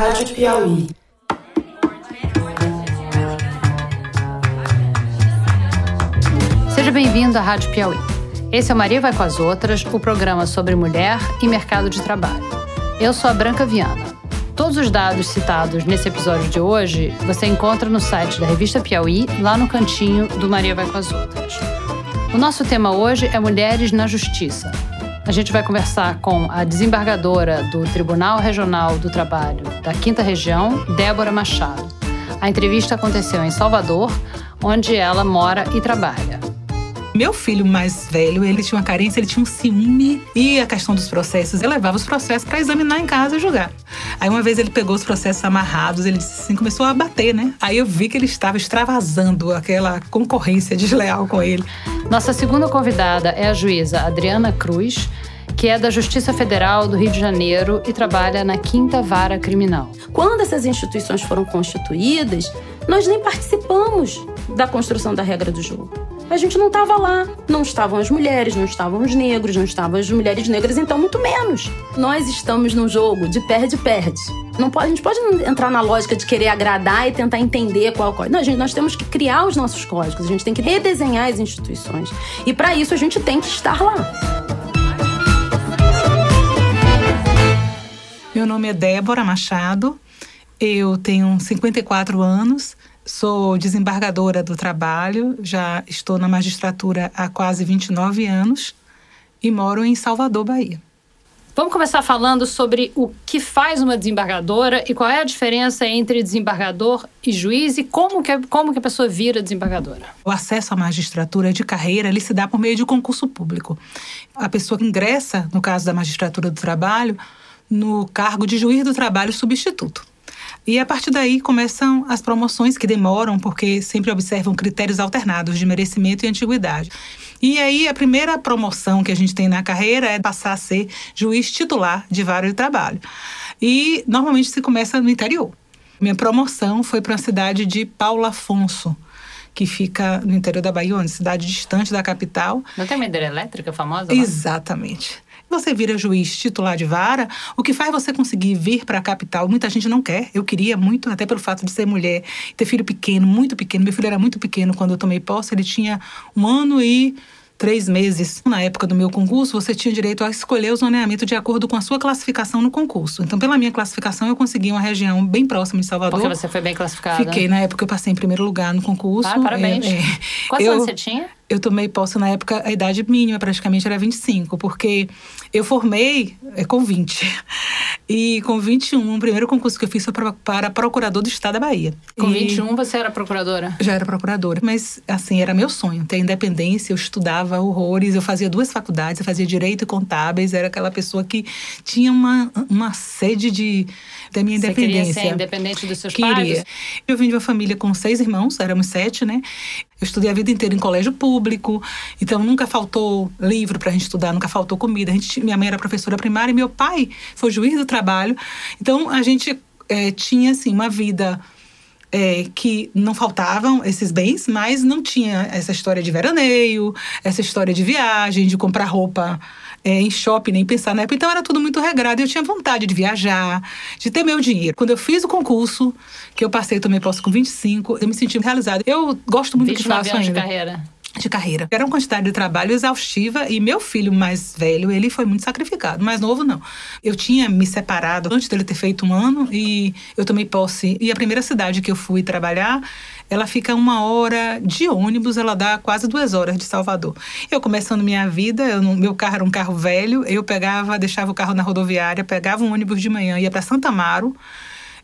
Rádio Piauí. Seja bem-vindo à Rádio Piauí. Esse é o Maria Vai com as Outras, o programa sobre mulher e mercado de trabalho. Eu sou a Branca Viana. Todos os dados citados nesse episódio de hoje você encontra no site da revista Piauí, lá no cantinho do Maria Vai com as Outras. O nosso tema hoje é Mulheres na Justiça. A gente vai conversar com a desembargadora do Tribunal Regional do Trabalho da Quinta Região, Débora Machado. A entrevista aconteceu em Salvador, onde ela mora e trabalha. Meu filho mais velho, ele tinha uma carência, ele tinha um ciúme e a questão dos processos. Eu levava os processos para examinar em casa e julgar. Aí uma vez ele pegou os processos amarrados, ele disse assim, começou a bater, né? Aí eu vi que ele estava extravasando aquela concorrência desleal com ele. Nossa segunda convidada é a juíza Adriana Cruz, que é da Justiça Federal do Rio de Janeiro e trabalha na Quinta Vara Criminal. Quando essas instituições foram constituídas, nós nem participamos da construção da regra do jogo. A gente não estava lá. Não estavam as mulheres, não estavam os negros, não estavam as mulheres negras, então muito menos. Nós estamos num jogo de perde-perde. Não pode, a gente pode entrar na lógica de querer agradar e tentar entender qual é o código. Não, gente, nós temos que criar os nossos códigos, a gente tem que redesenhar as instituições. E para isso a gente tem que estar lá. Meu nome é Débora Machado, eu tenho 54 anos, sou desembargadora do trabalho, já estou na magistratura há quase 29 anos e moro em Salvador, Bahia. Vamos começar falando sobre o que faz uma desembargadora e qual é a diferença entre desembargador e juiz e como que, como que a pessoa vira desembargadora. O acesso à magistratura de carreira ele se dá por meio de concurso público. A pessoa que ingressa, no caso da magistratura do trabalho, no cargo de juiz do trabalho substituto. E a partir daí começam as promoções que demoram, porque sempre observam critérios alternados de merecimento e antiguidade. E aí a primeira promoção que a gente tem na carreira é passar a ser juiz titular de vara de trabalho. E normalmente se começa no interior. Minha promoção foi para a cidade de Paulo Afonso, que fica no interior da Bahia, uma cidade distante da capital. Não tem uma hidrelétrica famosa? Lá? Exatamente você vira juiz titular de vara, o que faz você conseguir vir para a capital. Muita gente não quer. Eu queria muito, até pelo fato de ser mulher, ter filho pequeno, muito pequeno. Meu filho era muito pequeno quando eu tomei posse, ele tinha um ano e três meses. Na época do meu concurso, você tinha direito a escolher o zoneamento de acordo com a sua classificação no concurso. Então, pela minha classificação, eu consegui uma região bem próxima de Salvador. Porque você foi bem classificada. Fiquei, na época, eu passei em primeiro lugar no concurso. Ah, parabéns. É, é, Quantos eu, anos você tinha? Eu tomei posse na época, a idade mínima praticamente era 25, porque eu formei é, com 20. E com 21, o primeiro concurso que eu fiz foi para, para procurador do Estado da Bahia. Com e 21 você era procuradora? Já era procuradora, mas assim, era meu sonho, ter independência, eu estudava horrores, eu fazia duas faculdades, eu fazia direito e contábeis, era aquela pessoa que tinha uma, uma sede de da minha independência. Você queria ser independente dos seus queria. pais? Eu vim de uma família com seis irmãos, éramos sete, né? Eu estudei a vida inteira em colégio público, então nunca faltou livro para a gente estudar, nunca faltou comida. A gente, minha mãe era professora primária e meu pai foi juiz do trabalho. Então a gente é, tinha assim uma vida é, que não faltavam esses bens, mas não tinha essa história de veraneio, essa história de viagem, de comprar roupa é, em shopping, nem pensar na época. Então era tudo muito regrado. Eu tinha vontade de viajar, de ter meu dinheiro. Quando eu fiz o concurso, que eu passei também posso com 25, eu me senti realizada. Eu gosto muito do que faço ainda. de carreira de carreira. Era uma quantidade de trabalho exaustiva e meu filho mais velho, ele foi muito sacrificado. Mais novo, não. Eu tinha me separado antes dele ter feito um ano e eu tomei posse. E a primeira cidade que eu fui trabalhar, ela fica uma hora de ônibus, ela dá quase duas horas de Salvador. Eu começando minha vida, eu, meu carro era um carro velho, eu pegava, deixava o carro na rodoviária, pegava um ônibus de manhã, ia para Santa Amaro,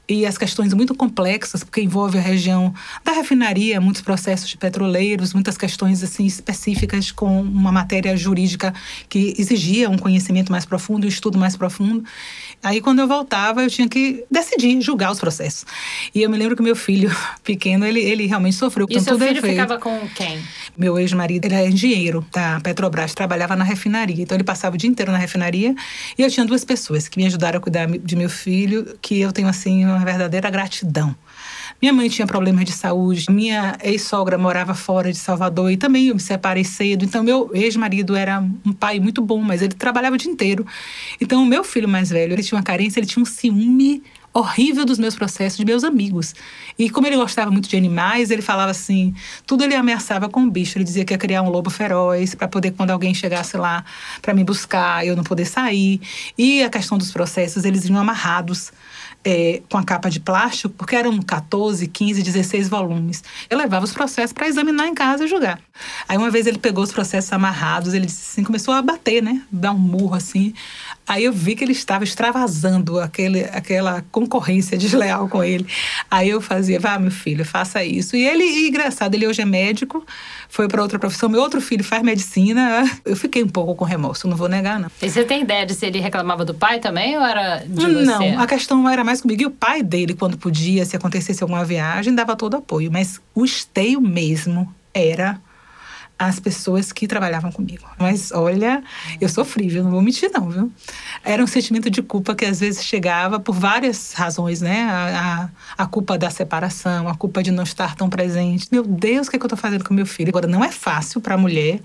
e as questões muito complexas, porque envolve a região da refinaria, muitos processos de petroleiros, muitas questões assim específicas com uma matéria jurídica que exigia um conhecimento mais profundo, um estudo mais profundo. Aí quando eu voltava, eu tinha que decidir, julgar os processos. E eu me lembro que meu filho pequeno, ele, ele realmente sofreu com e seu filho ficava com quem? Meu ex-marido, ele era engenheiro da Petrobras, trabalhava na refinaria. Então ele passava o dia inteiro na refinaria e eu tinha duas pessoas que me ajudaram a cuidar de meu filho, que eu tenho assim uma verdadeira gratidão. Minha mãe tinha problemas de saúde, minha ex-sogra morava fora de Salvador e também eu me separei cedo. Então, meu ex-marido era um pai muito bom, mas ele trabalhava o dia inteiro. Então, o meu filho mais velho, ele tinha uma carência, ele tinha um ciúme horrível dos meus processos de meus amigos. E como ele gostava muito de animais, ele falava assim, tudo ele ameaçava com bicho. Ele dizia que ia criar um lobo feroz para poder quando alguém chegasse lá para me buscar, eu não poder sair. E a questão dos processos, eles vinham amarrados é, com a capa de plástico, porque eram 14, 15, 16 volumes. Eu levava os processos para examinar em casa e julgar. Aí uma vez ele pegou os processos amarrados, ele disse assim, começou a bater, né? Dar um murro assim. Aí eu vi que ele estava extravasando aquele, aquela concorrência desleal com ele. Aí eu fazia, vá, meu filho, faça isso. E ele, e engraçado, ele hoje é médico, foi para outra profissão. Meu outro filho faz medicina. Eu fiquei um pouco com remorso, não vou negar, não. E você tem ideia de se ele reclamava do pai também ou era de você? Não, a questão era mais comigo. E o pai dele, quando podia, se acontecesse alguma viagem, dava todo apoio. Mas o esteio mesmo era as pessoas que trabalhavam comigo. Mas olha, eu sofri, viu? Não vou mentir, não, viu? Era um sentimento de culpa que às vezes chegava por várias razões, né? A, a, a culpa da separação, a culpa de não estar tão presente. Meu Deus, o que, é que eu tô fazendo com meu filho? Agora, não é fácil para a mulher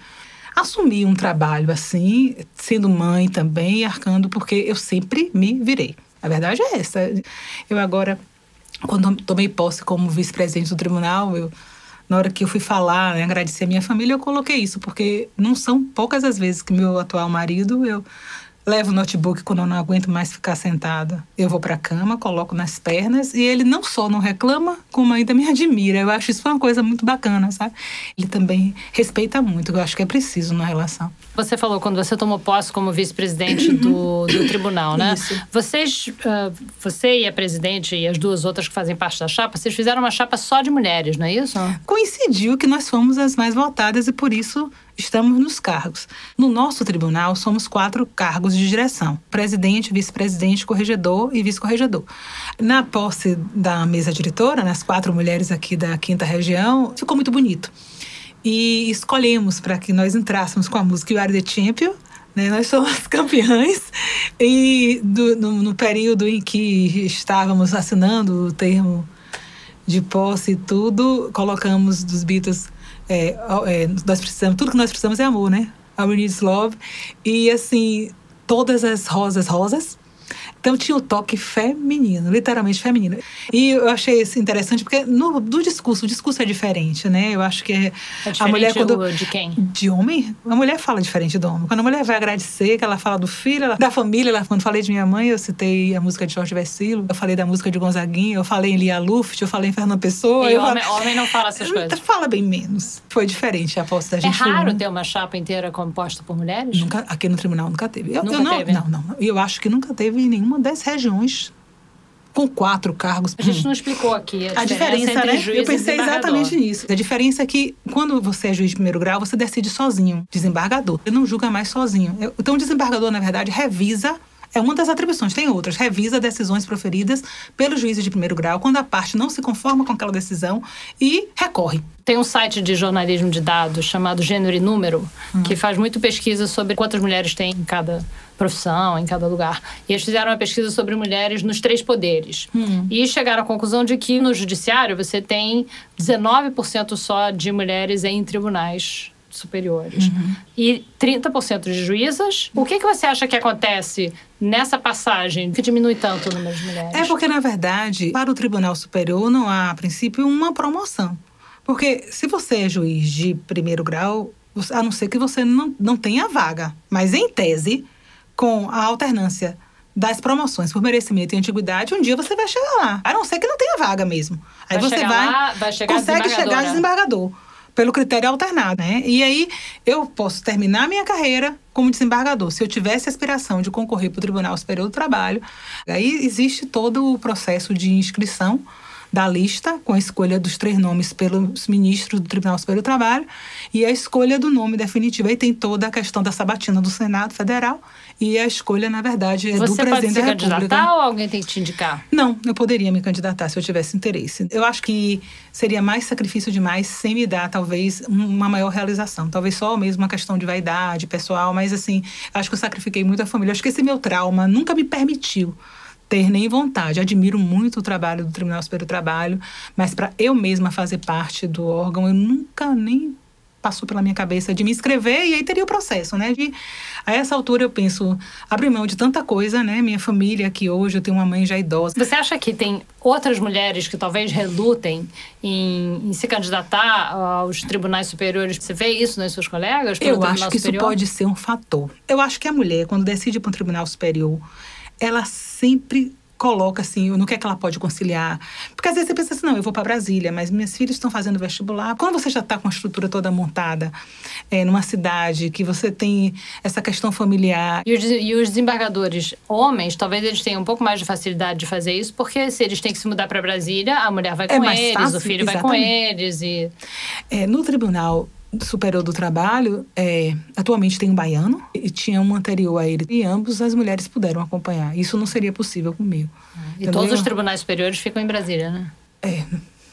assumir um trabalho assim, sendo mãe também, arcando, porque eu sempre me virei. A verdade é essa. Eu agora, quando tomei posse como vice-presidente do tribunal, eu na hora que eu fui falar, né, agradecer a minha família, eu coloquei isso, porque não são poucas as vezes que meu atual marido, eu levo o notebook quando eu não aguento mais ficar sentada. Eu vou para a cama, coloco nas pernas e ele não só não reclama, como ainda me admira. Eu acho isso uma coisa muito bacana, sabe? Ele também respeita muito, eu acho que é preciso na relação. Você falou quando você tomou posse como vice-presidente do, do tribunal, né? Isso. Vocês, uh, você e a presidente e as duas outras que fazem parte da chapa, vocês fizeram uma chapa só de mulheres, não é isso? Coincidiu que nós fomos as mais votadas e por isso estamos nos cargos. No nosso tribunal, somos quatro cargos de direção: presidente, vice-presidente, corregedor e vice-corregedor. Na posse da mesa diretora, nas quatro mulheres aqui da quinta região, ficou muito bonito e escolhemos para que nós entrássemos com a música You Are the Champion. Né? Nós somos campeãs e do, no, no, período em que estávamos assinando o termo de posse e tudo, colocamos dos Beatles é, é, nós precisamos, tudo que nós precisamos é amor, né? We need love. E assim, todas as rosas rosas, então tinha o toque feminino, literalmente feminino. E eu achei isso interessante porque no do discurso, o discurso é diferente, né? Eu acho que é, é a mulher quando de quem? De homem, a mulher fala diferente do homem. Quando a mulher vai agradecer, que ela fala do filho, ela, da família, ela, quando falei de minha mãe, eu citei a música de Jorge Versilo, eu falei da música de Gonzaguinha, eu falei em Lia Luft, eu falei em Fernando Pessoa. E homem, falei, homem não fala essas coisas. Fala bem menos. Foi diferente a posse da é gente. É raro ter uma chapa inteira composta por mulheres? Nunca, aqui no tribunal nunca teve. Eu, nunca eu não, teve? Não, não. Eu acho que nunca teve em nenhuma das regiões com quatro cargos. A gente não explicou aqui a, a diferença, entre né? juiz Eu pensei exatamente nisso. A diferença é que quando você é juiz de primeiro grau, você decide sozinho, desembargador. Ele não julga mais sozinho. Então, o desembargador, na verdade, revisa é uma das atribuições, tem outras. Revisa decisões proferidas pelo juiz de primeiro grau quando a parte não se conforma com aquela decisão e recorre. Tem um site de jornalismo de dados chamado Gênero e Número, Hum. que faz muito pesquisa sobre quantas mulheres tem em cada profissão, em cada lugar. E eles fizeram uma pesquisa sobre mulheres nos três poderes. Hum. E chegaram à conclusão de que no judiciário você tem 19% só de mulheres em tribunais superiores. Uhum. E 30% de juízas. O que, que você acha que acontece nessa passagem que diminui tanto o número de mulheres? É porque, na verdade, para o Tribunal Superior não há, a princípio, uma promoção. Porque se você é juiz de primeiro grau, a não ser que você não, não tenha vaga, mas em tese, com a alternância das promoções por merecimento e antiguidade, um dia você vai chegar lá. A não ser que não tenha vaga mesmo. Aí Vai você chegar vai, lá, vai chegar consegue chegar desembargador. Pelo critério alternado, né? E aí eu posso terminar minha carreira como desembargador. Se eu tivesse aspiração de concorrer para o Tribunal Superior do Trabalho, aí existe todo o processo de inscrição da lista, com a escolha dos três nomes pelos ministros do Tribunal Superior do Trabalho e a escolha do nome definitivo. Aí tem toda a questão da sabatina do Senado Federal e a escolha, na verdade, é do Você pode presidente se da República. candidatar ou alguém tem que te indicar? Não, eu poderia me candidatar se eu tivesse interesse. Eu acho que seria mais sacrifício demais sem me dar, talvez, um- uma maior realização. Talvez só mesmo uma questão de vaidade pessoal, mas assim, acho que eu sacrifiquei muito a família. Acho que esse meu trauma nunca me permitiu ter nem vontade. Admiro muito o trabalho do Tribunal Superior do Trabalho, mas para eu mesma fazer parte do órgão, eu nunca nem passou pela minha cabeça de me inscrever e aí teria o processo, né? De, a essa altura eu penso, abrir mão de tanta coisa, né? Minha família aqui hoje, eu tenho uma mãe já idosa. Você acha que tem outras mulheres que talvez relutem em, em se candidatar aos tribunais superiores? Você vê isso nas suas colegas? Eu acho que superior? isso pode ser um fator. Eu acho que a mulher, quando decide para um tribunal superior, ela sempre coloca assim, no que é que ela pode conciliar. Porque às vezes você pensa assim, não, eu vou para Brasília, mas minhas filhas estão fazendo vestibular. Quando você já está com a estrutura toda montada é, numa cidade, que você tem essa questão familiar. E os, e os desembargadores homens, talvez eles tenham um pouco mais de facilidade de fazer isso, porque se eles têm que se mudar para Brasília, a mulher vai é com eles, fácil, o filho exatamente. vai com eles. E... É, no tribunal Superior do Trabalho, é, atualmente tem um baiano e tinha um anterior a ele. E ambos as mulheres puderam acompanhar. Isso não seria possível comigo. E Entendeu? todos os tribunais superiores ficam em Brasília, né? É,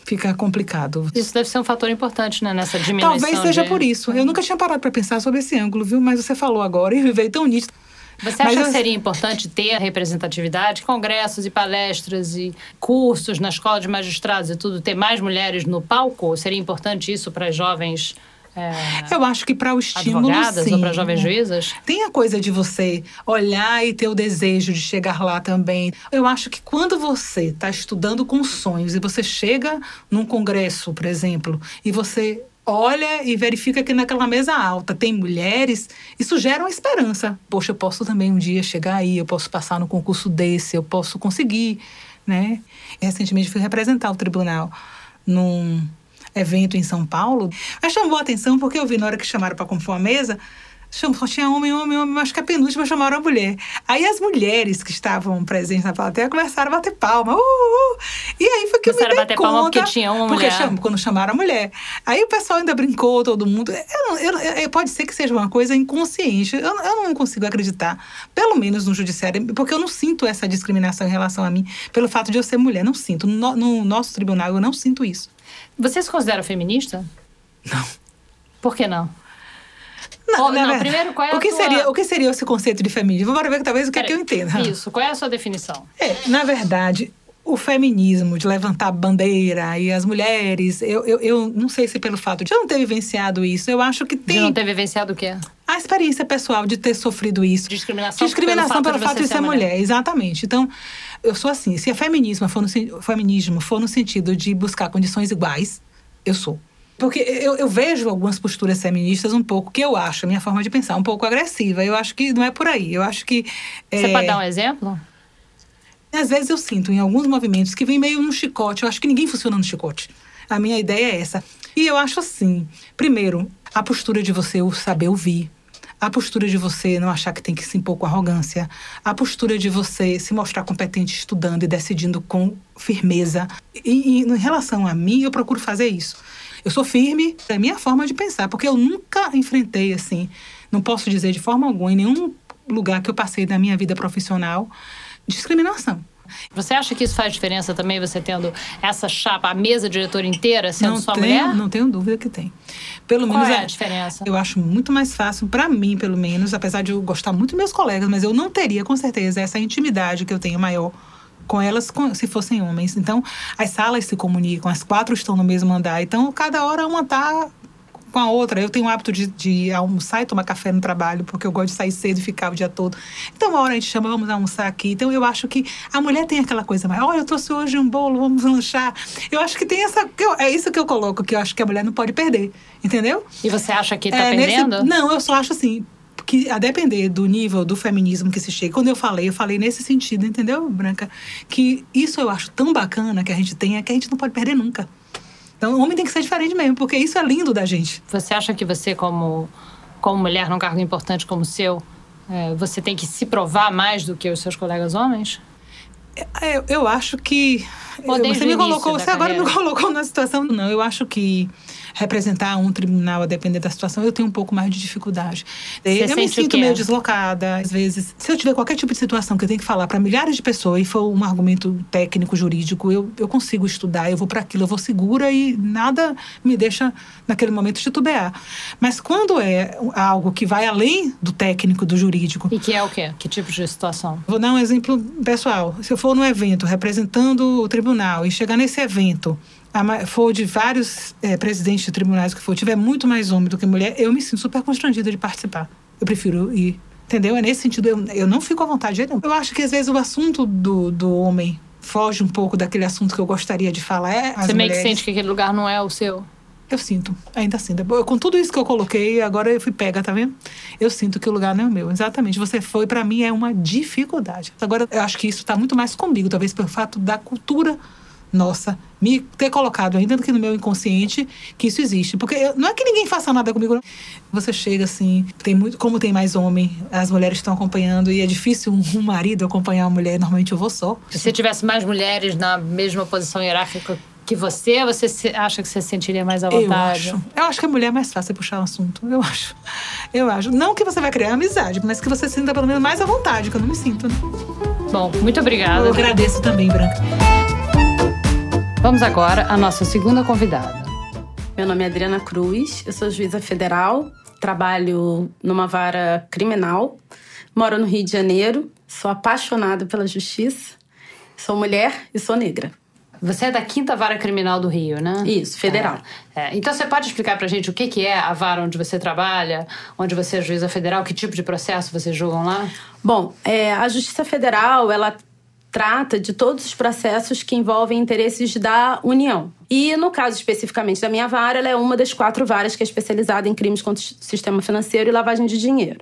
fica complicado. Isso deve ser um fator importante, né, nessa diminuição. Talvez seja de... por isso. Eu nunca tinha parado para pensar sobre esse ângulo, viu? Mas você falou agora e veio tão nítido. Você acha eu... que seria importante ter a representatividade, congressos e palestras e cursos na escola de magistrados e tudo, ter mais mulheres no palco? Seria importante isso para jovens é, eu acho que para o estímulo, advogadas sim. ou para jovens juízas? Tem a coisa de você olhar e ter o desejo de chegar lá também. Eu acho que quando você está estudando com sonhos e você chega num congresso, por exemplo, e você olha e verifica que naquela mesa alta tem mulheres, isso gera uma esperança. Poxa, eu posso também um dia chegar aí, eu posso passar no concurso desse, eu posso conseguir, né? Recentemente fui representar o tribunal num evento em São Paulo. Mas chamou a atenção porque eu vi na hora que chamaram para compor a mesa, só tinha homem, homem, homem, acho que a penúltima chamaram a mulher. Aí as mulheres que estavam presentes na plateia começaram a bater palma. Uh, uh, uh. E aí foi que começaram eu me dei a bater conta, palma porque tinha uma porque mulher. Cham, quando chamaram a mulher. Aí o pessoal ainda brincou, todo mundo. Eu, eu, eu, pode ser que seja uma coisa inconsciente. Eu, eu não consigo acreditar, pelo menos no judiciário, porque eu não sinto essa discriminação em relação a mim, pelo fato de eu ser mulher. Não sinto. No, no nosso tribunal, eu não sinto isso. Você se considera feminista? Não. Por que não? Não, Ou, não, primeiro, qual é o que, tua... seria, o que seria esse conceito de feminismo? Vamos ver talvez o que, é que eu entenda. Isso, qual é a sua definição? É, na verdade, o feminismo, de levantar bandeira e as mulheres, eu, eu, eu não sei se pelo fato de eu não ter vivenciado isso, eu acho que tem. De não ter vivenciado o quê? Experiência pessoal de ter sofrido isso. Discriminação, Discriminação pelo, pelo fato, de, ser mulher. mulher. Exatamente. Então, eu sou assim: se a feminismo for no, feminismo for no sentido de buscar condições iguais, eu sou. Porque eu, eu, vejo algumas posturas feministas um pouco, que eu acho, a minha forma de pensar, um pouco agressiva. Eu acho que não é por aí. Eu acho que. Você é... pode dar um exemplo? Às vezes eu sinto em alguns movimentos que vem meio no chicote. Eu acho que ninguém funciona no chicote. A minha ideia é essa. E eu acho assim: primeiro, a postura de você saber ouvir. A postura de você não achar que tem que se impor com arrogância. A postura de você se mostrar competente estudando e decidindo com firmeza. E, e em relação a mim, eu procuro fazer isso. Eu sou firme, é a minha forma de pensar, porque eu nunca enfrentei assim, não posso dizer de forma alguma, em nenhum lugar que eu passei na minha vida profissional, discriminação. Você acha que isso faz diferença também, você tendo essa chapa, a mesa diretora inteira sendo não sua tenho, mulher? Não tenho dúvida que tem. Pelo Qual menos é a diferença? Eu acho muito mais fácil, para mim, pelo menos, apesar de eu gostar muito dos meus colegas, mas eu não teria, com certeza, essa intimidade que eu tenho maior com elas se fossem homens. Então, as salas se comunicam, as quatro estão no mesmo andar. Então, cada hora uma está com a outra. Eu tenho o hábito de, de, almoçar e tomar café no trabalho, porque eu gosto de sair cedo e ficar o dia todo. Então, uma hora a gente chama, vamos almoçar aqui. Então, eu acho que a mulher tem aquela coisa mais, olha, eu trouxe hoje um bolo, vamos lanchar. Eu acho que tem essa. É isso que eu coloco, que eu acho que a mulher não pode perder. Entendeu? E você acha que está é, perdendo? Nesse, não, eu só acho assim que a depender do nível do feminismo que se chega. Quando eu falei, eu falei nesse sentido, entendeu, Branca? Que isso eu acho tão bacana que a gente tenha que a gente não pode perder nunca. Então, o homem tem que ser diferente mesmo, porque isso é lindo da gente. Você acha que você, como, como mulher num cargo importante como o seu, é, você tem que se provar mais do que os seus colegas homens? É, eu, eu acho que. você me colocou, você agora me colocou na situação. Não, eu acho que representar um tribunal a depender da situação, eu tenho um pouco mais de dificuldade. Você eu me sinto meio deslocada, às vezes. Se eu tiver qualquer tipo de situação que eu tenho que falar para milhares de pessoas e for um argumento técnico, jurídico, eu, eu consigo estudar, eu vou para aquilo, eu vou segura e nada me deixa naquele momento titubear. Mas quando é algo que vai além do técnico, do jurídico. E que é o quê? Que tipo de situação? Vou dar um exemplo pessoal. Se eu for num evento representando o tribunal e chegar nesse evento for de vários é, presidentes de tribunais que for, tiver muito mais homem do que mulher, eu me sinto super constrangida de participar. Eu prefiro ir. Entendeu? É nesse sentido, eu, eu não fico à vontade. Não. Eu acho que às vezes o assunto do, do homem foge um pouco daquele assunto que eu gostaria de falar. É Você meio que sente que aquele lugar não é o seu? Eu sinto, ainda sinto. Com tudo isso que eu coloquei, agora eu fui pega, tá vendo? Eu sinto que o lugar não é o meu. Exatamente. Você foi, para mim, é uma dificuldade. Agora, eu acho que isso está muito mais comigo, talvez pelo fato da cultura nossa me ter colocado ainda do que no meu inconsciente que isso existe. Porque eu, não é que ninguém faça nada comigo. Não. Você chega assim, tem muito, como tem mais homem, as mulheres estão acompanhando e é difícil um, marido acompanhar uma mulher. Normalmente eu vou só. Se você tivesse mais mulheres na mesma posição hierárquica que você, você acha que você se sentiria mais à vontade? Eu acho. Eu acho que a mulher é mais fácil puxar o assunto. Eu acho. Eu acho. Não que você vai criar amizade, mas que você se sinta pelo menos mais à vontade, que eu não me sinto. Né? Bom, muito obrigada. Eu agradeço também, Branca. Vamos agora à nossa segunda convidada. Meu nome é Adriana Cruz, eu sou juíza federal, trabalho numa vara criminal, moro no Rio de Janeiro, sou apaixonada pela justiça, sou mulher e sou negra. Você é da Quinta Vara Criminal do Rio, né? Isso, federal. É. É. Então você pode explicar pra gente o que, que é a vara onde você trabalha, onde você é juíza federal, que tipo de processo vocês julgam lá? Bom, é, a Justiça Federal, ela trata de todos os processos que envolvem interesses da União. E no caso especificamente da minha vara, ela é uma das quatro varas que é especializada em crimes contra o sistema financeiro e lavagem de dinheiro.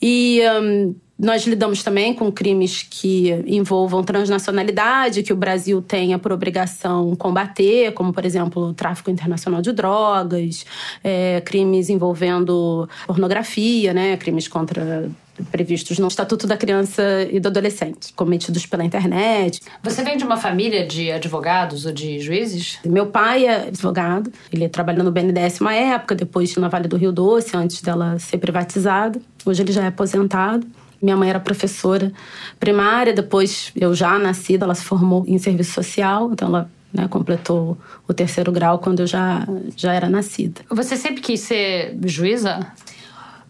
E um, nós lidamos também com crimes que envolvam transnacionalidade, que o Brasil tenha por obrigação combater, como, por exemplo, o tráfico internacional de drogas, é, crimes envolvendo pornografia, né, crimes contra previstos no Estatuto da Criança e do Adolescente, cometidos pela internet. Você vem de uma família de advogados ou de juízes? Meu pai é advogado, ele trabalhou no BNDES uma época, depois na Vale do Rio Doce, antes dela ser privatizada. Hoje ele já é aposentado. Minha mãe era professora primária, depois eu já nascida, ela se formou em serviço social, então ela né, completou o terceiro grau quando eu já, já era nascida. Você sempre quis ser juíza?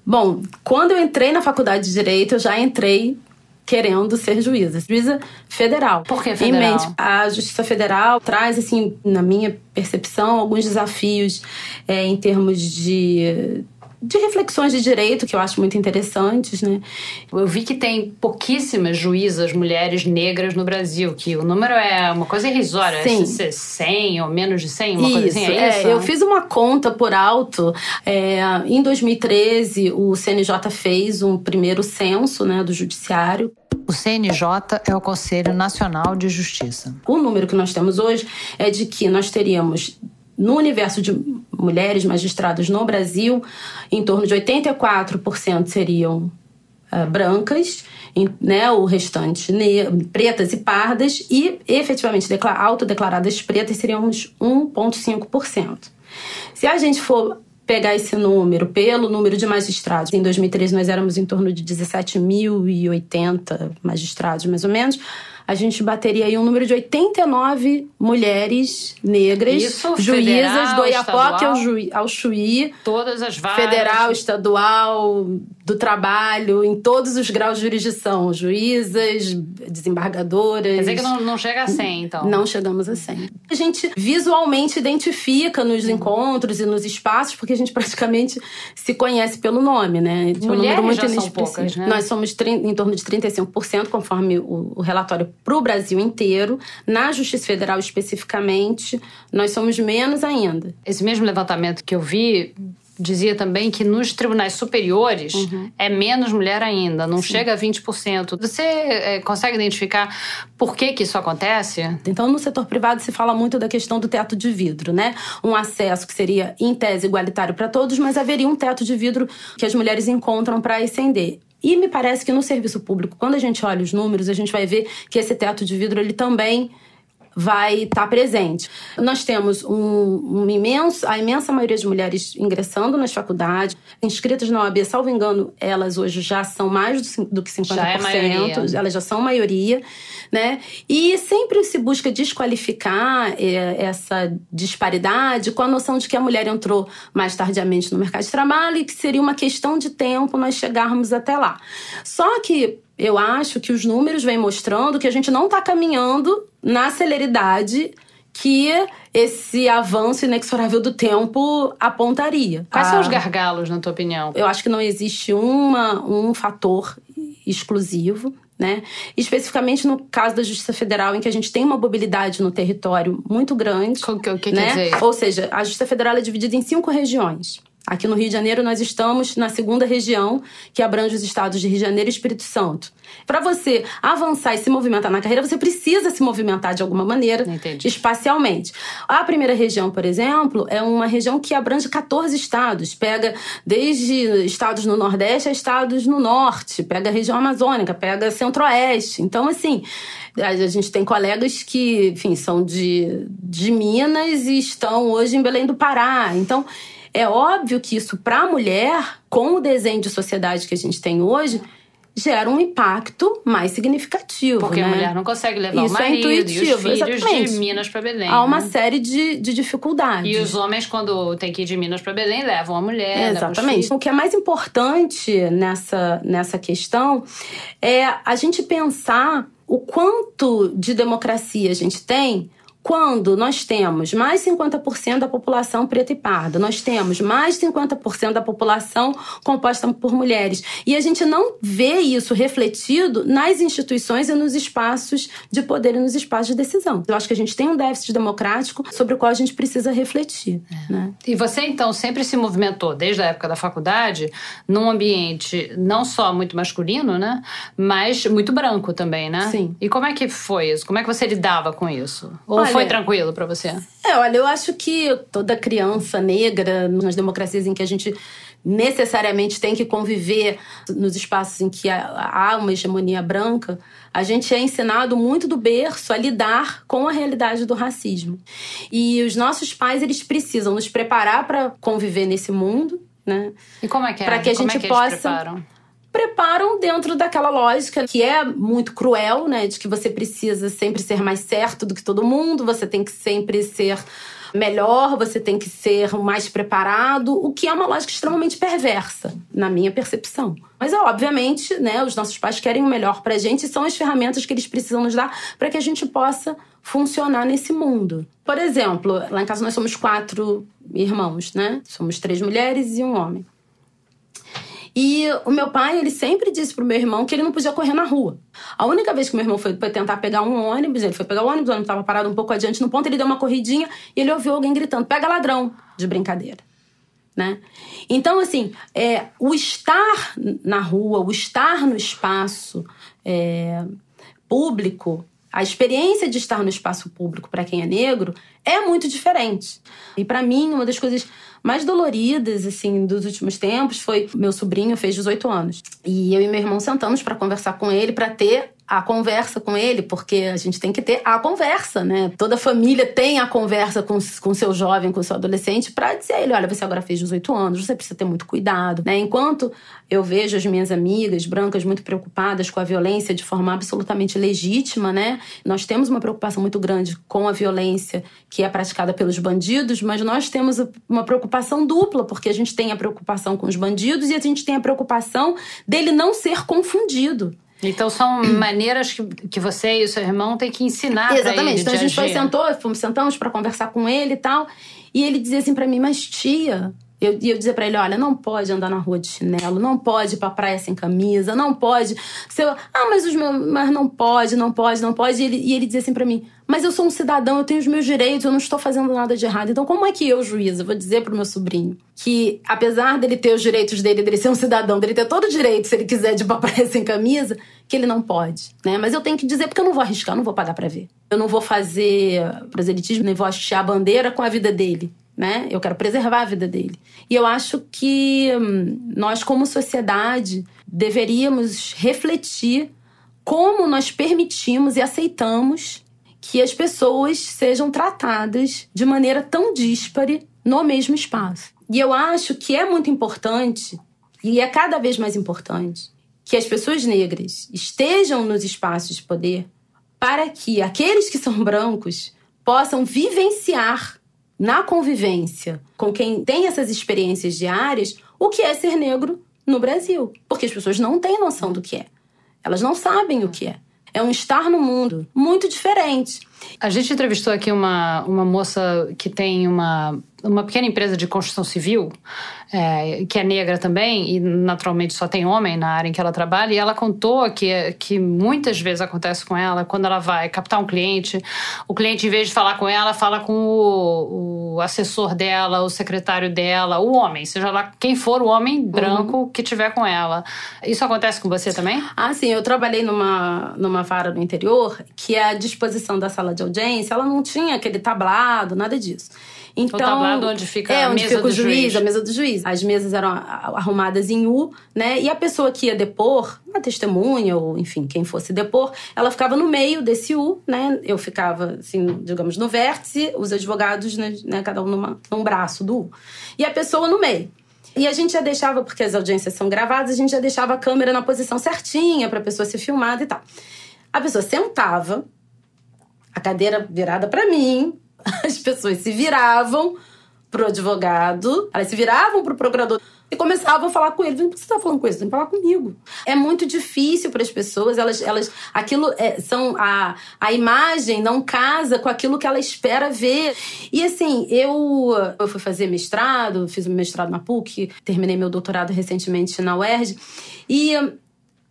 Bom, quando eu entrei na faculdade de Direito, eu já entrei querendo ser juíza. Juíza federal. Por que federal? Em mente, a Justiça Federal traz, assim, na minha percepção, alguns desafios é, em termos de de reflexões de direito que eu acho muito interessantes, né? Eu vi que tem pouquíssimas juízas mulheres negras no Brasil, que o número é uma coisa irrisória, Sim. é 100 ou menos de 100, uma isso, coisa assim, é, isso? É, eu fiz uma conta por alto. É, em 2013, o CNJ fez um primeiro censo né, do judiciário. O CNJ é o Conselho Nacional de Justiça. O número que nós temos hoje é de que nós teríamos no universo de mulheres magistradas no Brasil, em torno de 84% seriam uh, brancas, em, né, o restante pretas e pardas, e efetivamente autodeclaradas pretas seríamos 1,5%. Se a gente for pegar esse número pelo número de magistrados, em 2013 nós éramos em torno de 17.080 magistrados, mais ou menos a gente bateria aí um número de 89 mulheres negras, Isso, juízas federal, do Iapoque ao, Juí, ao Chuí. Todas as varas. Federal, estadual, do trabalho, em todos os graus de jurisdição. Juízas, desembargadoras. Quer dizer que não, não chega a 100, então? Não chegamos a 100. A gente visualmente identifica nos encontros e nos espaços, porque a gente praticamente se conhece pelo nome, né? Mulheres um número muito já são poucas, né? Nós somos em torno de 35%, conforme o, o relatório para o Brasil inteiro. Na Justiça Federal especificamente, nós somos menos ainda. Esse mesmo levantamento que eu vi dizia também que nos tribunais superiores uhum. é menos mulher ainda, não Sim. chega a 20%. Você é, consegue identificar por que, que isso acontece? Então, no setor privado se fala muito da questão do teto de vidro, né? Um acesso que seria, em tese, igualitário para todos, mas haveria um teto de vidro que as mulheres encontram para ascender. E me parece que no serviço público, quando a gente olha os números, a gente vai ver que esse teto de vidro ele também vai estar tá presente. Nós temos um, um, imenso, a imensa maioria de mulheres ingressando nas faculdades, inscritas na OAB, salvo engano, elas hoje já são mais do, do que 50%, já é elas já são maioria, né? E sempre se busca desqualificar é, essa disparidade com a noção de que a mulher entrou mais tardiamente no mercado de trabalho e que seria uma questão de tempo nós chegarmos até lá. Só que eu acho que os números vêm mostrando que a gente não está caminhando na celeridade que esse avanço inexorável do tempo apontaria. Quais ah, são os gargalos, na tua opinião? Eu acho que não existe uma, um fator exclusivo. Né? Especificamente no caso da Justiça Federal, em que a gente tem uma mobilidade no território muito grande. O que, que né? Ou seja, a Justiça Federal é dividida em cinco regiões. Aqui no Rio de Janeiro, nós estamos na segunda região, que abrange os estados de Rio de Janeiro e Espírito Santo. Para você avançar e se movimentar na carreira, você precisa se movimentar de alguma maneira, Entendi. espacialmente. A primeira região, por exemplo, é uma região que abrange 14 estados. Pega desde estados no Nordeste a estados no Norte, pega a região amazônica, pega Centro-Oeste. Então, assim, a gente tem colegas que, enfim, são de, de Minas e estão hoje em Belém do Pará. Então, é óbvio que isso, para a mulher, com o desenho de sociedade que a gente tem hoje, gera um impacto mais significativo. Porque né? a mulher não consegue levar Isso o marido é intuitivo, e os filhos exatamente. de Minas para Belém. Há uma né? série de, de dificuldades. E os homens, quando tem que ir de Minas para Belém, levam a mulher. Exatamente. filhos. O que é mais importante nessa, nessa questão é a gente pensar o quanto de democracia a gente tem quando nós temos mais 50% da população preta e parda, nós temos mais 50% da população composta por mulheres. E a gente não vê isso refletido nas instituições e nos espaços de poder e nos espaços de decisão. Eu acho que a gente tem um déficit democrático sobre o qual a gente precisa refletir. Né? E você, então, sempre se movimentou, desde a época da faculdade, num ambiente não só muito masculino, né? Mas muito branco também, né? Sim. E como é que foi isso? Como é que você lidava com isso? Ou Olha, foi tranquilo para você? É, olha, eu acho que toda criança negra, nas democracias em que a gente necessariamente tem que conviver nos espaços em que há uma hegemonia branca, a gente é ensinado muito do berço a lidar com a realidade do racismo. E os nossos pais, eles precisam nos preparar para conviver nesse mundo, né? E como é que é? Pra que a como gente é que eles possa- preparam? dentro daquela lógica que é muito cruel, né? De que você precisa sempre ser mais certo do que todo mundo, você tem que sempre ser melhor, você tem que ser mais preparado, o que é uma lógica extremamente perversa, na minha percepção. Mas, obviamente, né, os nossos pais querem o melhor pra gente e são as ferramentas que eles precisam nos dar para que a gente possa funcionar nesse mundo. Por exemplo, lá em casa nós somos quatro irmãos, né? Somos três mulheres e um homem. E o meu pai, ele sempre disse pro meu irmão que ele não podia correr na rua. A única vez que meu irmão foi, tentar pegar um ônibus, ele foi pegar o ônibus, o ônibus estava parado um pouco adiante no ponto, ele deu uma corridinha e ele ouviu alguém gritando: pega ladrão, de brincadeira. Né? Então, assim, é, o estar na rua, o estar no espaço é, público, a experiência de estar no espaço público para quem é negro é muito diferente. E para mim, uma das coisas mais doloridas assim dos últimos tempos foi meu sobrinho fez 18 anos. E eu e meu irmão sentamos para conversar com ele, para ter a conversa com ele, porque a gente tem que ter a conversa, né? Toda família tem a conversa com com seu jovem, com seu adolescente, para dizer a ele: olha, você agora fez 18 anos, você precisa ter muito cuidado, né? Enquanto eu vejo as minhas amigas brancas muito preocupadas com a violência de forma absolutamente legítima, né? Nós temos uma preocupação muito grande com a violência que é praticada pelos bandidos, mas nós temos uma preocupação dupla, porque a gente tem a preocupação com os bandidos e a gente tem a preocupação dele não ser confundido. Então são maneiras que, que você e o seu irmão têm que ensinar Exatamente. Então a gente foi, sentou, fomos, sentamos para conversar com ele e tal. E ele dizia assim para mim, mas tia. Eu, eu dizia pra ele: olha, não pode andar na rua de chinelo, não pode ir pra praia sem camisa, não pode. Seu, ah, mas os meus. Mas não pode, não pode, não pode. E ele, e ele dizia assim pra mim: mas eu sou um cidadão, eu tenho os meus direitos, eu não estou fazendo nada de errado. Então, como é que eu, juíza, vou dizer pro meu sobrinho que, apesar dele ter os direitos dele, dele ser um cidadão, dele ter todo o direito, se ele quiser, de ir pra praia sem camisa, que ele não pode, né? Mas eu tenho que dizer porque eu não vou arriscar, eu não vou pagar pra ver. Eu não vou fazer proselitismo, nem vou hastear a bandeira com a vida dele. Né? Eu quero preservar a vida dele. E eu acho que hum, nós, como sociedade, deveríamos refletir como nós permitimos e aceitamos que as pessoas sejam tratadas de maneira tão díspare no mesmo espaço. E eu acho que é muito importante, e é cada vez mais importante, que as pessoas negras estejam nos espaços de poder para que aqueles que são brancos possam vivenciar na convivência com quem tem essas experiências diárias o que é ser negro no Brasil. Porque as pessoas não têm noção do que é. Elas não sabem o que é. É um estar no mundo muito diferente. A gente entrevistou aqui uma, uma moça que tem uma, uma pequena empresa de construção civil, é, que é negra também, e naturalmente só tem homem na área em que ela trabalha, e ela contou que, que muitas vezes acontece com ela, quando ela vai captar um cliente, o cliente, em vez de falar com ela, fala com o, o assessor dela, o secretário dela, o homem, seja lá quem for o homem branco uhum. que tiver com ela. Isso acontece com você também? Ah, sim. Eu trabalhei numa, numa vara no interior que a disposição da sala de audiência, ela não tinha aquele tablado, nada disso. Então, o tablado onde fica é, a onde mesa fica o juiz, juiz, a mesa do juiz. As mesas eram arrumadas em U, né? E a pessoa que ia depor, a testemunha ou enfim, quem fosse depor, ela ficava no meio desse U, né? Eu ficava assim, digamos, no vértice, os advogados, né, né cada um numa, num braço do U. E a pessoa no meio. E a gente já deixava, porque as audiências são gravadas, a gente já deixava a câmera na posição certinha para a pessoa ser filmada e tal. A pessoa sentava, a cadeira virada para mim, as pessoas se viravam pro advogado, elas se viravam pro procurador e começavam a falar com ele. Por que você tá falando com tem que falar comigo. É muito difícil para as pessoas, elas, elas aquilo é, são a, a imagem não casa com aquilo que ela espera ver. E assim, eu, eu fui fazer mestrado, fiz um mestrado na PUC, terminei meu doutorado recentemente na UERJ. E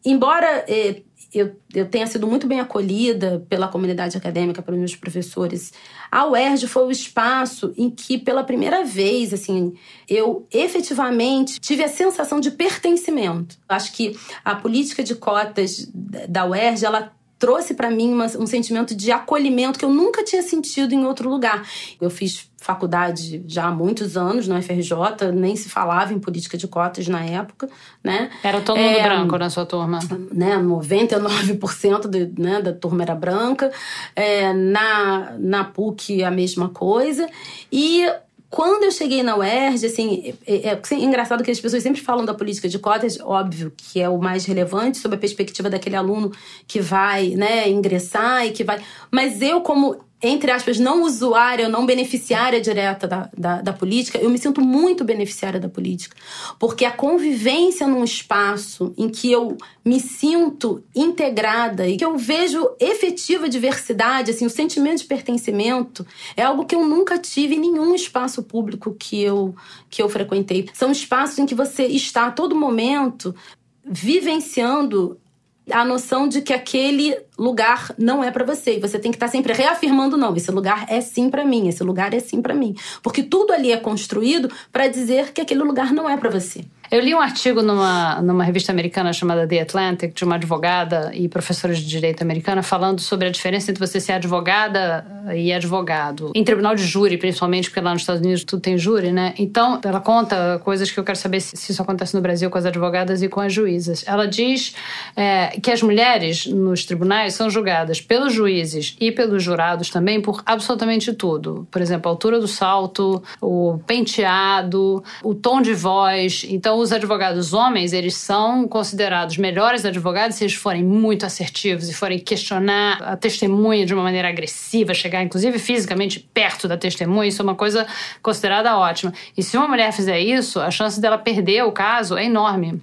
embora eh, eu, eu tenha sido muito bem acolhida pela comunidade acadêmica, pelos meus professores. A UERJ foi o espaço em que, pela primeira vez, assim, eu efetivamente tive a sensação de pertencimento. Acho que a política de cotas da UERJ, ela trouxe para mim uma, um sentimento de acolhimento que eu nunca tinha sentido em outro lugar. Eu fiz faculdade já há muitos anos na FRJ, nem se falava em política de cotas na época, né? Era todo mundo é, branco na sua turma? Né, 99% de, né, da turma era branca. É, na, na PUC, a mesma coisa. E quando eu cheguei na UERJ, assim, é, é, é, engraçado que as pessoas sempre falam da política de cotas, óbvio que é o mais relevante sob a perspectiva daquele aluno que vai, né, ingressar e que vai. Mas eu, como entre aspas, não usuária, não beneficiária direta da, da, da, política, eu me sinto muito beneficiária da política. Porque a convivência num espaço em que eu me sinto integrada e que eu vejo efetiva diversidade, assim, o sentimento de pertencimento, é algo que eu nunca tive em nenhum espaço público que eu, que eu frequentei. São espaços em que você está a todo momento vivenciando a noção de que aquele lugar não é para você. E você tem que estar tá sempre reafirmando não, esse lugar é sim para mim, esse lugar é sim para mim, porque tudo ali é construído para dizer que aquele lugar não é para você. Eu li um artigo numa, numa revista americana chamada The Atlantic, de uma advogada e professora de direito americana, falando sobre a diferença entre você ser advogada e advogado. Em tribunal de júri, principalmente, porque lá nos Estados Unidos tudo tem júri, né? Então, ela conta coisas que eu quero saber se, se isso acontece no Brasil com as advogadas e com as juízas. Ela diz é, que as mulheres nos tribunais são julgadas pelos juízes e pelos jurados também por absolutamente tudo. Por exemplo, a altura do salto, o penteado, o tom de voz. Então, os advogados homens, eles são considerados melhores advogados se eles forem muito assertivos e forem questionar a testemunha de uma maneira agressiva, chegar inclusive fisicamente perto da testemunha, isso é uma coisa considerada ótima. E se uma mulher fizer isso, a chance dela perder o caso é enorme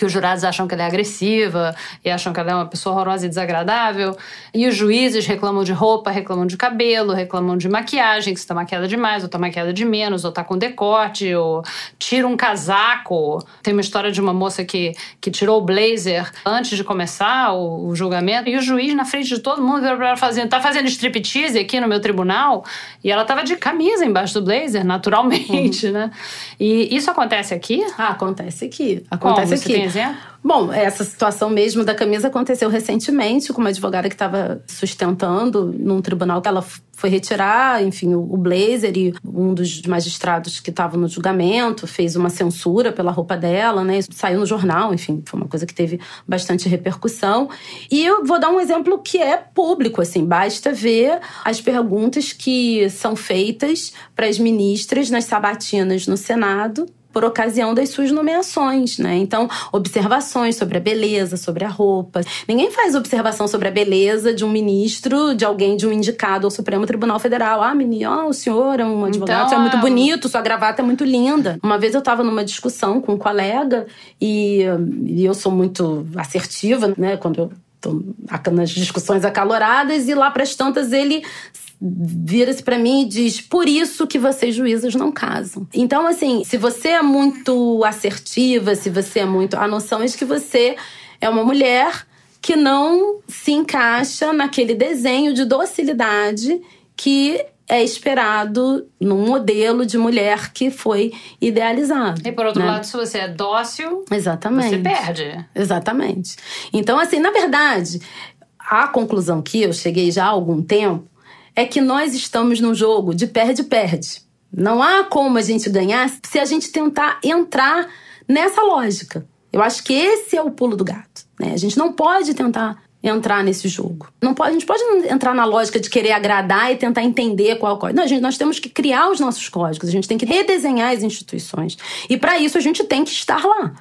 que os jurados acham que ela é agressiva e acham que ela é uma pessoa horrorosa e desagradável. E os juízes reclamam de roupa, reclamam de cabelo, reclamam de maquiagem, que você tá maquiada demais, ou tá maquiada de menos, ou tá com decote, ou tira um casaco. Tem uma história de uma moça que, que tirou o blazer antes de começar o, o julgamento, e o juiz, na frente de todo mundo, virou pra ela fazendo: tá fazendo striptease aqui no meu tribunal? E ela tava de camisa embaixo do blazer, naturalmente, uhum. né? E isso acontece aqui? Ah, acontece aqui. Acontece Como? aqui exemplo? Bom, essa situação mesmo da camisa aconteceu recentemente com uma advogada que estava sustentando num tribunal que ela foi retirar, enfim, o blazer e um dos magistrados que estava no julgamento fez uma censura pela roupa dela, né? Saiu no jornal, enfim, foi uma coisa que teve bastante repercussão. E eu vou dar um exemplo que é público, assim, basta ver as perguntas que são feitas para as ministras nas sabatinas no Senado por ocasião das suas nomeações, né? Então, observações sobre a beleza, sobre a roupa. Ninguém faz observação sobre a beleza de um ministro, de alguém de um indicado ao Supremo Tribunal Federal. Ah, menino, oh, o senhor é um advogado, então, é muito bonito, sua gravata é muito linda. Uma vez eu estava numa discussão com um colega e, e eu sou muito assertiva, né? Quando eu nas discussões acaloradas e lá para as tantas ele vira-se para mim e diz: por isso que vocês juízes não casam. Então, assim, se você é muito assertiva, se você é muito. A noção é de que você é uma mulher que não se encaixa naquele desenho de docilidade que é esperado num modelo de mulher que foi idealizado. E por outro né? lado, se você é dócil, Exatamente. você perde. Exatamente. Então, assim, na verdade, a conclusão que eu cheguei já há algum tempo é que nós estamos num jogo de perde-perde. Não há como a gente ganhar se a gente tentar entrar nessa lógica. Eu acho que esse é o pulo do gato. Né? A gente não pode tentar entrar nesse jogo. Não pode, a gente pode entrar na lógica de querer agradar e tentar entender qual é o código. Não, gente, nós temos que criar os nossos códigos, a gente tem que redesenhar as instituições. E para isso a gente tem que estar lá.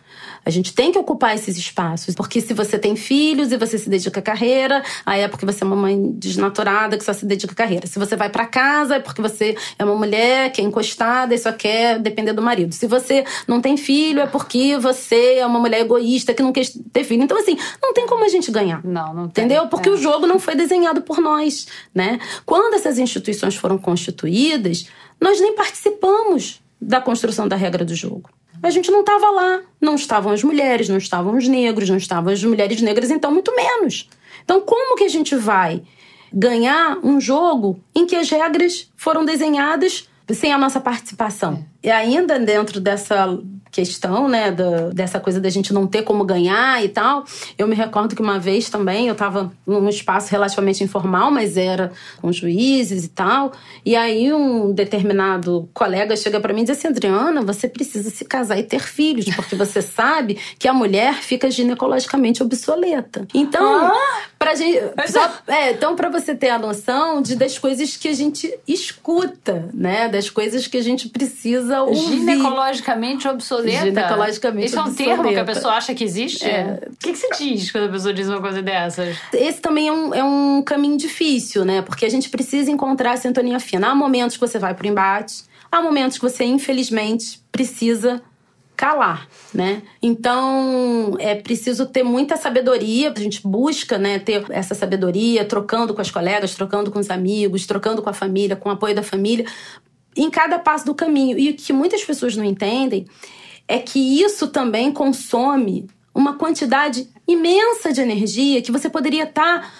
A gente tem que ocupar esses espaços, porque se você tem filhos e você se dedica à carreira, aí é porque você é uma mãe desnaturada que só se dedica à carreira. Se você vai para casa, é porque você é uma mulher que é encostada e só quer depender do marido. Se você não tem filho, é porque você é uma mulher egoísta que não quer ter filho. Então, assim, não tem como a gente ganhar. Não, não tem. Entendeu? Porque É. o jogo não foi desenhado por nós, né? Quando essas instituições foram constituídas, nós nem participamos da construção da regra do jogo. A gente não estava lá, não estavam as mulheres, não estavam os negros, não estavam as mulheres negras, então muito menos. Então como que a gente vai ganhar um jogo em que as regras foram desenhadas sem a nossa participação? E ainda dentro dessa questão, né, da, dessa coisa da gente não ter como ganhar e tal, eu me recordo que uma vez também eu estava num espaço relativamente informal, mas era com juízes e tal, e aí um determinado colega chega para mim e diz assim, Adriana, você precisa se casar e ter filhos, porque você sabe que a mulher fica ginecologicamente obsoleta. Então, pra gente, só, é, então para você ter a noção de das coisas que a gente escuta, né, das coisas que a gente precisa ouvir. Ginecologicamente obsoleta. Ginecologicamente Isso é um termo que a obsoleta. pessoa acha que existe? É. O que, que você diz quando a pessoa diz uma coisa dessas? Esse também é um, é um caminho difícil, né? Porque a gente precisa encontrar a sintonia fina. Há momentos que você vai pro embate, há momentos que você, infelizmente, precisa calar, né? Então, é preciso ter muita sabedoria, a gente busca, né, ter essa sabedoria, trocando com as colegas, trocando com os amigos, trocando com a família, com o apoio da família, em cada passo do caminho. E o que muitas pessoas não entendem é que isso também consome uma quantidade imensa de energia que você poderia estar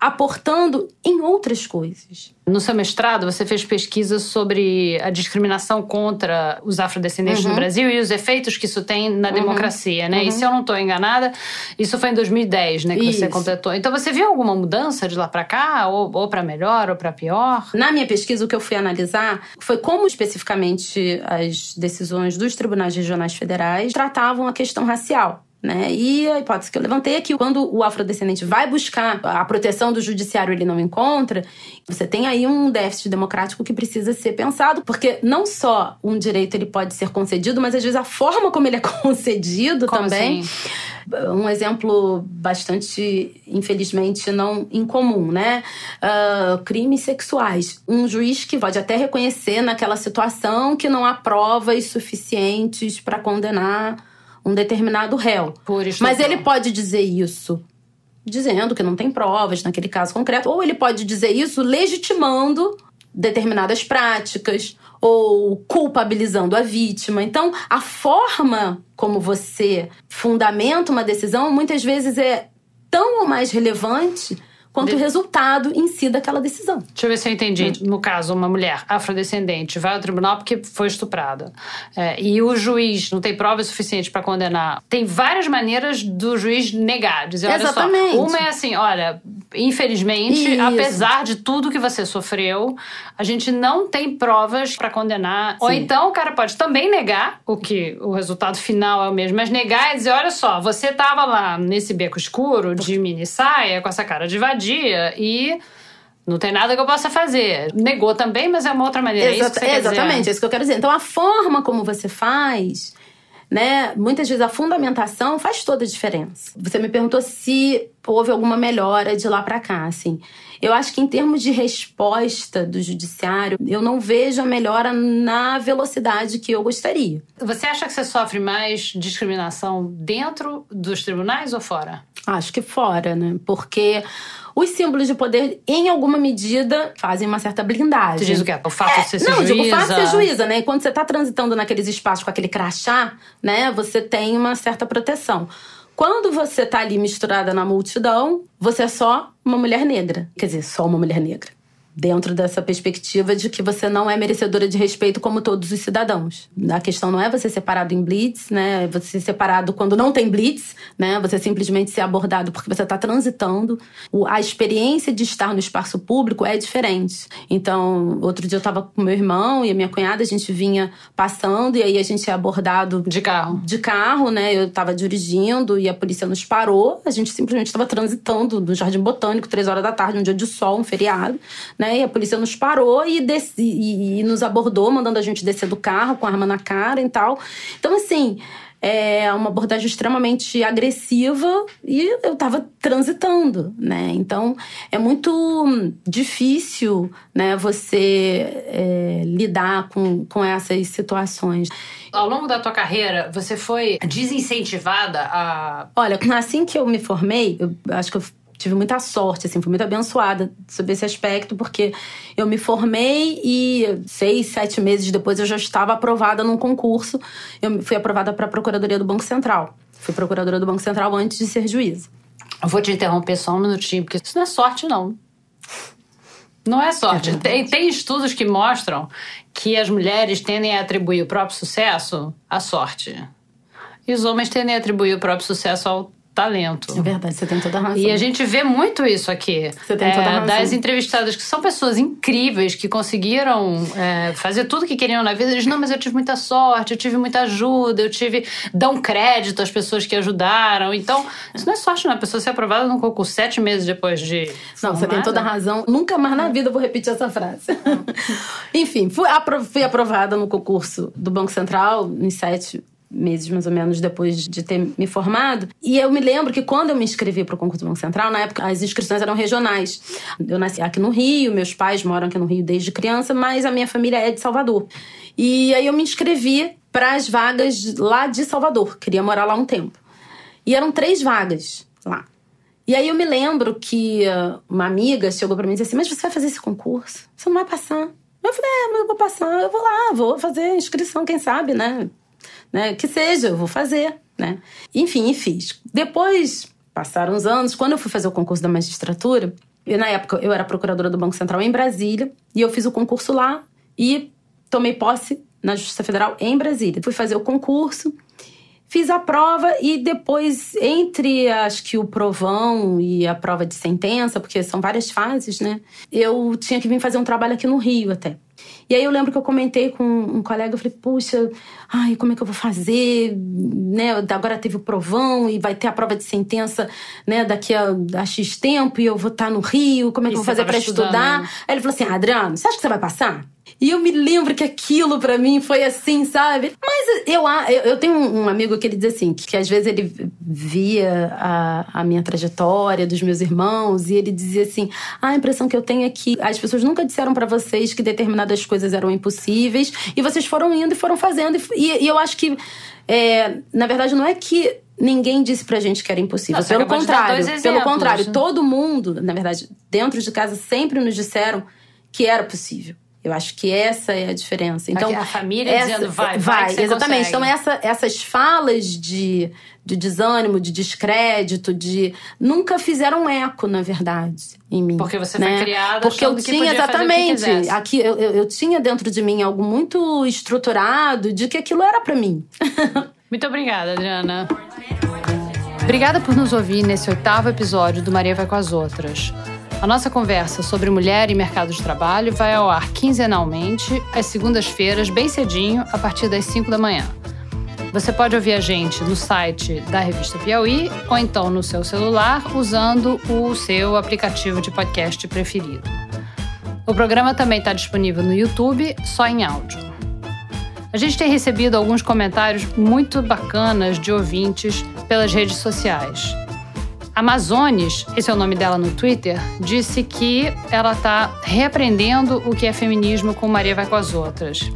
aportando em outras coisas. No seu mestrado, você fez pesquisa sobre a discriminação contra os afrodescendentes Uhum. no Brasil e os efeitos que isso tem na democracia, né? E se eu não estou enganada, isso foi em 2010, né, que você Isso. completou. Então você viu alguma mudança de lá para cá, ou, ou para melhor ou para pior? Na minha pesquisa, o que eu fui analisar foi como especificamente as decisões dos tribunais regionais federais tratavam a questão racial. Né? E a hipótese que eu levantei é que quando o afrodescendente vai buscar a proteção do judiciário ele não encontra, você tem aí um déficit democrático que precisa ser pensado, porque não só um direito ele pode ser concedido, mas às vezes a forma como ele é concedido Como também. assim? Um exemplo bastante, infelizmente, não incomum, né? Ah, crimes sexuais. Um juiz que pode até reconhecer naquela situação que não há provas suficientes para condenar um determinado réu. Mas ele pode dizer isso dizendo que não tem provas naquele caso concreto, ou ele pode dizer isso legitimando determinadas práticas ou culpabilizando a vítima. Então, a forma como você fundamenta uma decisão muitas vezes é tão ou mais relevante quanto De- o resultado em si daquela decisão. Deixa eu ver se eu entendi. No caso, uma mulher afrodescendente vai ao tribunal porque foi estuprada. É, e o juiz não tem provas suficientes para condenar. Tem várias maneiras do juiz negar. Dizer, olha Exatamente. só. Uma é assim, olha, infelizmente, Isso. apesar de tudo que você sofreu, a gente não tem provas para condenar. Ou Sim. então o cara pode também negar, o que o resultado final é o mesmo, mas negar é dizer, olha só, você tava lá nesse beco escuro de mini saia, com essa cara de vadia e não tem nada que eu possa fazer. Negou também, mas é uma outra maneira. é isso Exata- quer dizer? exatamente, é isso que eu quero dizer. Então, a forma como você faz, né? Muitas vezes a fundamentação faz toda a diferença. Você me perguntou se houve alguma melhora de lá pra cá, assim. Eu acho que em termos de resposta do judiciário, eu não vejo a melhora na velocidade que eu gostaria. Você acha que você sofre mais discriminação dentro dos tribunais ou fora? Acho que fora, né? Porque os símbolos de poder, em alguma medida, fazem uma certa blindagem. Você diz o quê? O fato É, de ser não, juíza? digo, o fato de ser juíza, né? E quando você tá transitando naqueles espaços com aquele crachá, né? Você tem uma certa proteção. Quando você tá ali misturada na multidão, você é só uma mulher negra. Quer dizer, só uma mulher negra. Dentro dessa perspectiva de que você não é merecedora de respeito como todos os cidadãos. A questão não é você ser separado em blitz, né? Você ser separado quando não tem blitz, né? Você simplesmente ser abordado porque você está transitando. A experiência de estar no espaço público é diferente. Então, outro dia eu estava com meu irmão e a minha cunhada, a gente vinha passando e aí a gente é abordado De carro. de carro, né? Eu tava dirigindo e a polícia nos parou. A gente simplesmente estava transitando no Jardim Botânico, três horas da tarde, um dia de sol, um feriado, né? E a polícia nos parou e, desci, e, e nos abordou, mandando a gente descer do carro com a arma na cara e tal. Então, assim. É uma abordagem extremamente agressiva e eu tava transitando, né? Então é muito difícil, né, você é, lidar com, com essas situações. Ao longo da tua carreira, você foi desincentivada a. Olha, assim que eu me formei, eu acho que eu tive muita sorte, assim, fui muito abençoada sobre esse aspecto, porque eu me formei e seis, sete meses depois eu já estava aprovada num concurso. Eu fui aprovada para a Procuradoria do Banco Central. Fui procuradora do Banco Central antes de ser juíza. Eu vou te interromper só um minutinho, porque isso não é sorte, não. Não é sorte. tem, tem estudos que mostram que as mulheres tendem a atribuir o próprio sucesso à sorte. E os homens tendem a atribuir o próprio sucesso ao talento. É verdade, você tem toda a razão. E a gente vê muito isso aqui. É, Você tem toda a razão. Das entrevistadas que são pessoas incríveis, que conseguiram é, fazer tudo que queriam na vida. Eles, não, mas eu tive muita sorte, eu tive muita ajuda, eu tive. dão crédito às pessoas que ajudaram. Então, isso não é sorte, não. A pessoa ser aprovada num concurso sete meses depois de. Não, você tem formada. toda a razão. Nunca mais na vida eu vou repetir essa frase. Enfim, fui aprovada no concurso do Banco Central em sete meses mais ou menos depois de ter me formado. E eu me lembro que quando eu me inscrevi para o concurso do Banco Central, na época as inscrições eram regionais. Eu nasci aqui no Rio, meus pais moram aqui no Rio desde criança, mas a minha família é de Salvador. E aí eu me inscrevi para as vagas lá de Salvador. Queria morar lá um tempo. E eram três vagas lá. E aí eu me lembro que uh, uma amiga chegou pra mim e disse assim: Mas você vai fazer esse concurso? Você não vai passar? Eu falei: É, mas eu vou passar, eu vou lá, vou fazer inscrição, quem sabe, né? Né? Que seja, eu vou fazer, né? Enfim, e fiz. Depois, passaram uns anos, quando eu fui fazer o concurso da magistratura, eu, na época eu era procuradora do Banco Central em Brasília, e eu fiz o concurso lá e tomei posse na Justiça Federal em Brasília. Fui fazer o concurso. Fiz a prova e depois, entre acho que o provão e a prova de sentença, porque são várias fases, né? Eu tinha que vir fazer um trabalho aqui no Rio até. E aí eu lembro que eu comentei com um colega, eu falei, puxa, ai, como é que eu vou fazer? Né? Agora teve o provão e vai ter a prova de sentença né, daqui a, a X tempo e eu vou estar no Rio, como é que E eu vou fazer estudando, estudar? Aí ele falou assim: ah, Adriano, você acha que você vai passar? E eu me lembro que aquilo pra mim foi assim, sabe? Mas eu, eu, tenho um amigo que ele diz assim: que, que às vezes ele via a, a minha trajetória dos meus irmãos e ele dizia assim: "Ah, a impressão que eu tenho é que as pessoas nunca disseram pra vocês que determinadas coisas eram impossíveis e vocês foram indo e foram fazendo. E, e- eu acho que, é, na verdade, não é que ninguém disse pra gente que era impossível. Não, pelo contrário, dois pelo exemplos. contrário, todo mundo, na verdade, dentro de casa sempre nos disseram que era possível. Eu acho que essa é a diferença. Então, a família dizendo, vai, vai, vai, exatamente. consegue. Então, essa, essas falas de, de desânimo, de descrédito, de nunca fizeram eco, na verdade, em mim. Porque você né? foi criada Porque eu tinha exatamente. aqui eu, eu, eu tinha dentro de mim algo muito estruturado de que aquilo era pra mim. Muito obrigada, Adriana. Obrigada por nos ouvir nesse oitavo episódio do Maria Vai com as Outras. A nossa conversa sobre mulher e mercado de trabalho vai ao ar quinzenalmente, às segundas-feiras, bem cedinho, a partir das 5 da manhã. Você pode ouvir a gente no site da revista Piauí ou então no seu celular usando o seu aplicativo de podcast preferido. O programa também está disponível no YouTube, só em áudio. A gente tem recebido alguns comentários muito bacanas de ouvintes pelas redes sociais. Amazones, esse é o nome dela no Twitter, disse que ela está reaprendendo o que é feminismo com Maria Vai com as Outras.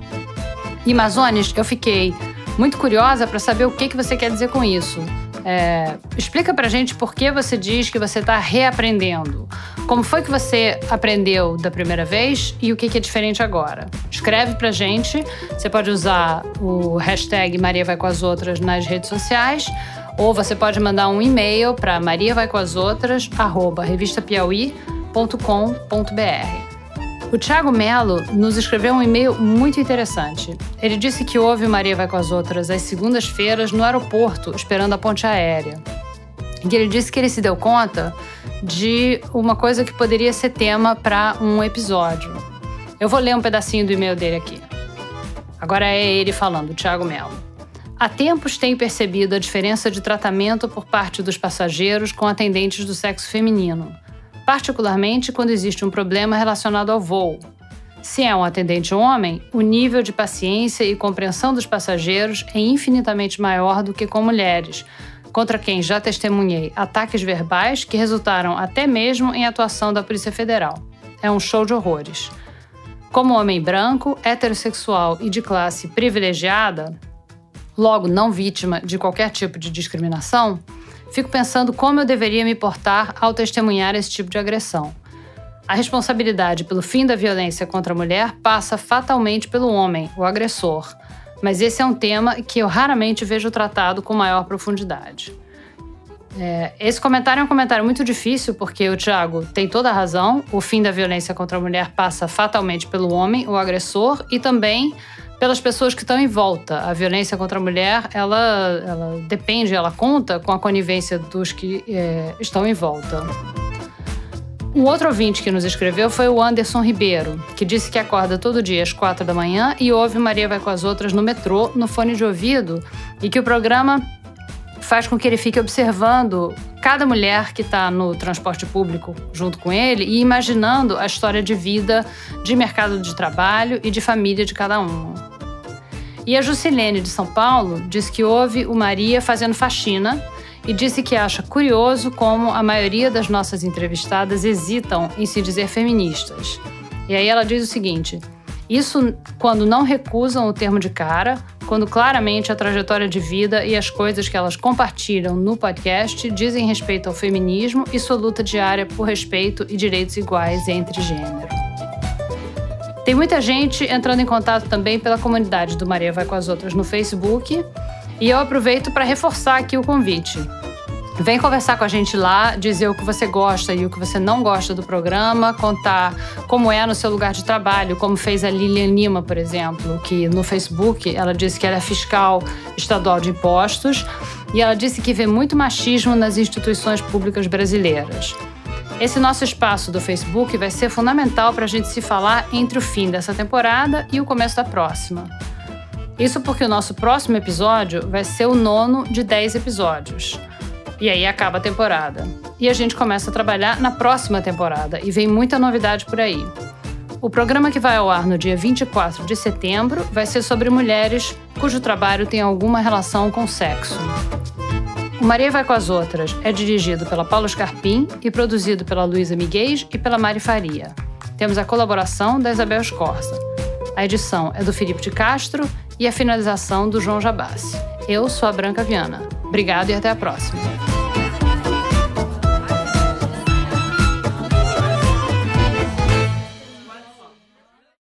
E Amazones, eu fiquei muito curiosa para saber o que, que você quer dizer com isso. É, explica pra gente por que você diz que você está reaprendendo. Como foi que você aprendeu da primeira vez e o que, que é diferente agora? Escreve pra gente. Você pode usar o hashtag Maria Vai Com as Outras nas redes sociais. Ou você pode mandar um e-mail para mariavaicoasotras@revistapiauí.com.br. O Thiago Melo nos escreveu um e-mail muito interessante. Ele disse que ouve Maria Vai com as Outras às segundas-feiras no aeroporto, esperando a ponte aérea. E ele disse que ele se deu conta de uma coisa que poderia ser tema para um episódio. Eu vou ler um pedacinho do e-mail dele aqui. Agora é ele falando, Thiago Melo. Há tempos tenho percebido a diferença de tratamento por parte dos passageiros com atendentes do sexo feminino particularmente quando existe um problema relacionado ao voo. Se é um atendente homem, o nível de paciência e compreensão dos passageiros é infinitamente maior do que com mulheres, contra quem já testemunhei ataques verbais que resultaram até mesmo em atuação da Polícia Federal. É um show de horrores. Como homem branco, heterossexual e de classe privilegiada, logo não vítima de qualquer tipo de discriminação, Fico pensando como eu deveria me portar ao testemunhar esse tipo de agressão. A responsabilidade pelo fim da violência contra a mulher passa fatalmente pelo homem, o agressor, mas esse é um tema que eu raramente vejo tratado com maior profundidade. É, esse comentário é um comentário muito difícil, porque o Tiago tem toda a razão. O fim da violência contra a mulher passa fatalmente pelo homem, o agressor, e também pelas pessoas que estão em volta. A violência contra a mulher, ela, ela depende, ela conta com a conivência dos que é, estão em volta. Um outro ouvinte que nos escreveu foi o Anderson Ribeiro, que disse que acorda todo dia às quatro da manhã e ouve Maria Vai com as Outras no metrô, no fone de ouvido, e que o programa faz com que ele fique observando cada mulher que está no transporte público junto com ele e imaginando a história de vida, de mercado de trabalho e de família de cada um. E a Jusilene de São Paulo diz que ouve o Maria fazendo faxina e disse que acha curioso como a maioria das nossas entrevistadas hesitam em se dizer feministas. E aí ela diz o seguinte: isso quando não recusam o termo de cara, quando claramente a trajetória de vida e as coisas que elas compartilham no podcast dizem respeito ao feminismo e sua luta diária por respeito e direitos iguais entre gêneros. Tem muita gente entrando em contato também pela comunidade do Maria Vai com as Outras no Facebook. E eu aproveito para reforçar aqui o convite. Vem conversar com a gente lá, dizer o que você gosta e o que você não gosta do programa, contar como é no seu lugar de trabalho, como fez a Lilian Lima, por exemplo, que no Facebook ela disse que ela é fiscal estadual de impostos e ela disse que vê muito machismo nas instituições públicas brasileiras. Esse nosso espaço do Facebook vai ser fundamental para a gente se falar entre o fim dessa temporada e o começo da próxima. Isso porque o nosso próximo episódio vai ser o nono de 10 episódios. E aí acaba a temporada. E a gente começa a trabalhar na próxima temporada e vem muita novidade por aí. O programa que vai ao ar no dia 24 de setembro vai ser sobre mulheres cujo trabalho tem alguma relação com sexo. O Maria Vai com as Outras é dirigido pela Paula Scarpim e produzido pela Luísa Miguel e pela Mari Faria. Temos a colaboração da Isabel Escorza. A edição é do Felipe de Castro e a finalização do João Jabassi. Eu sou a Branca Viana. Obrigado e até a próxima.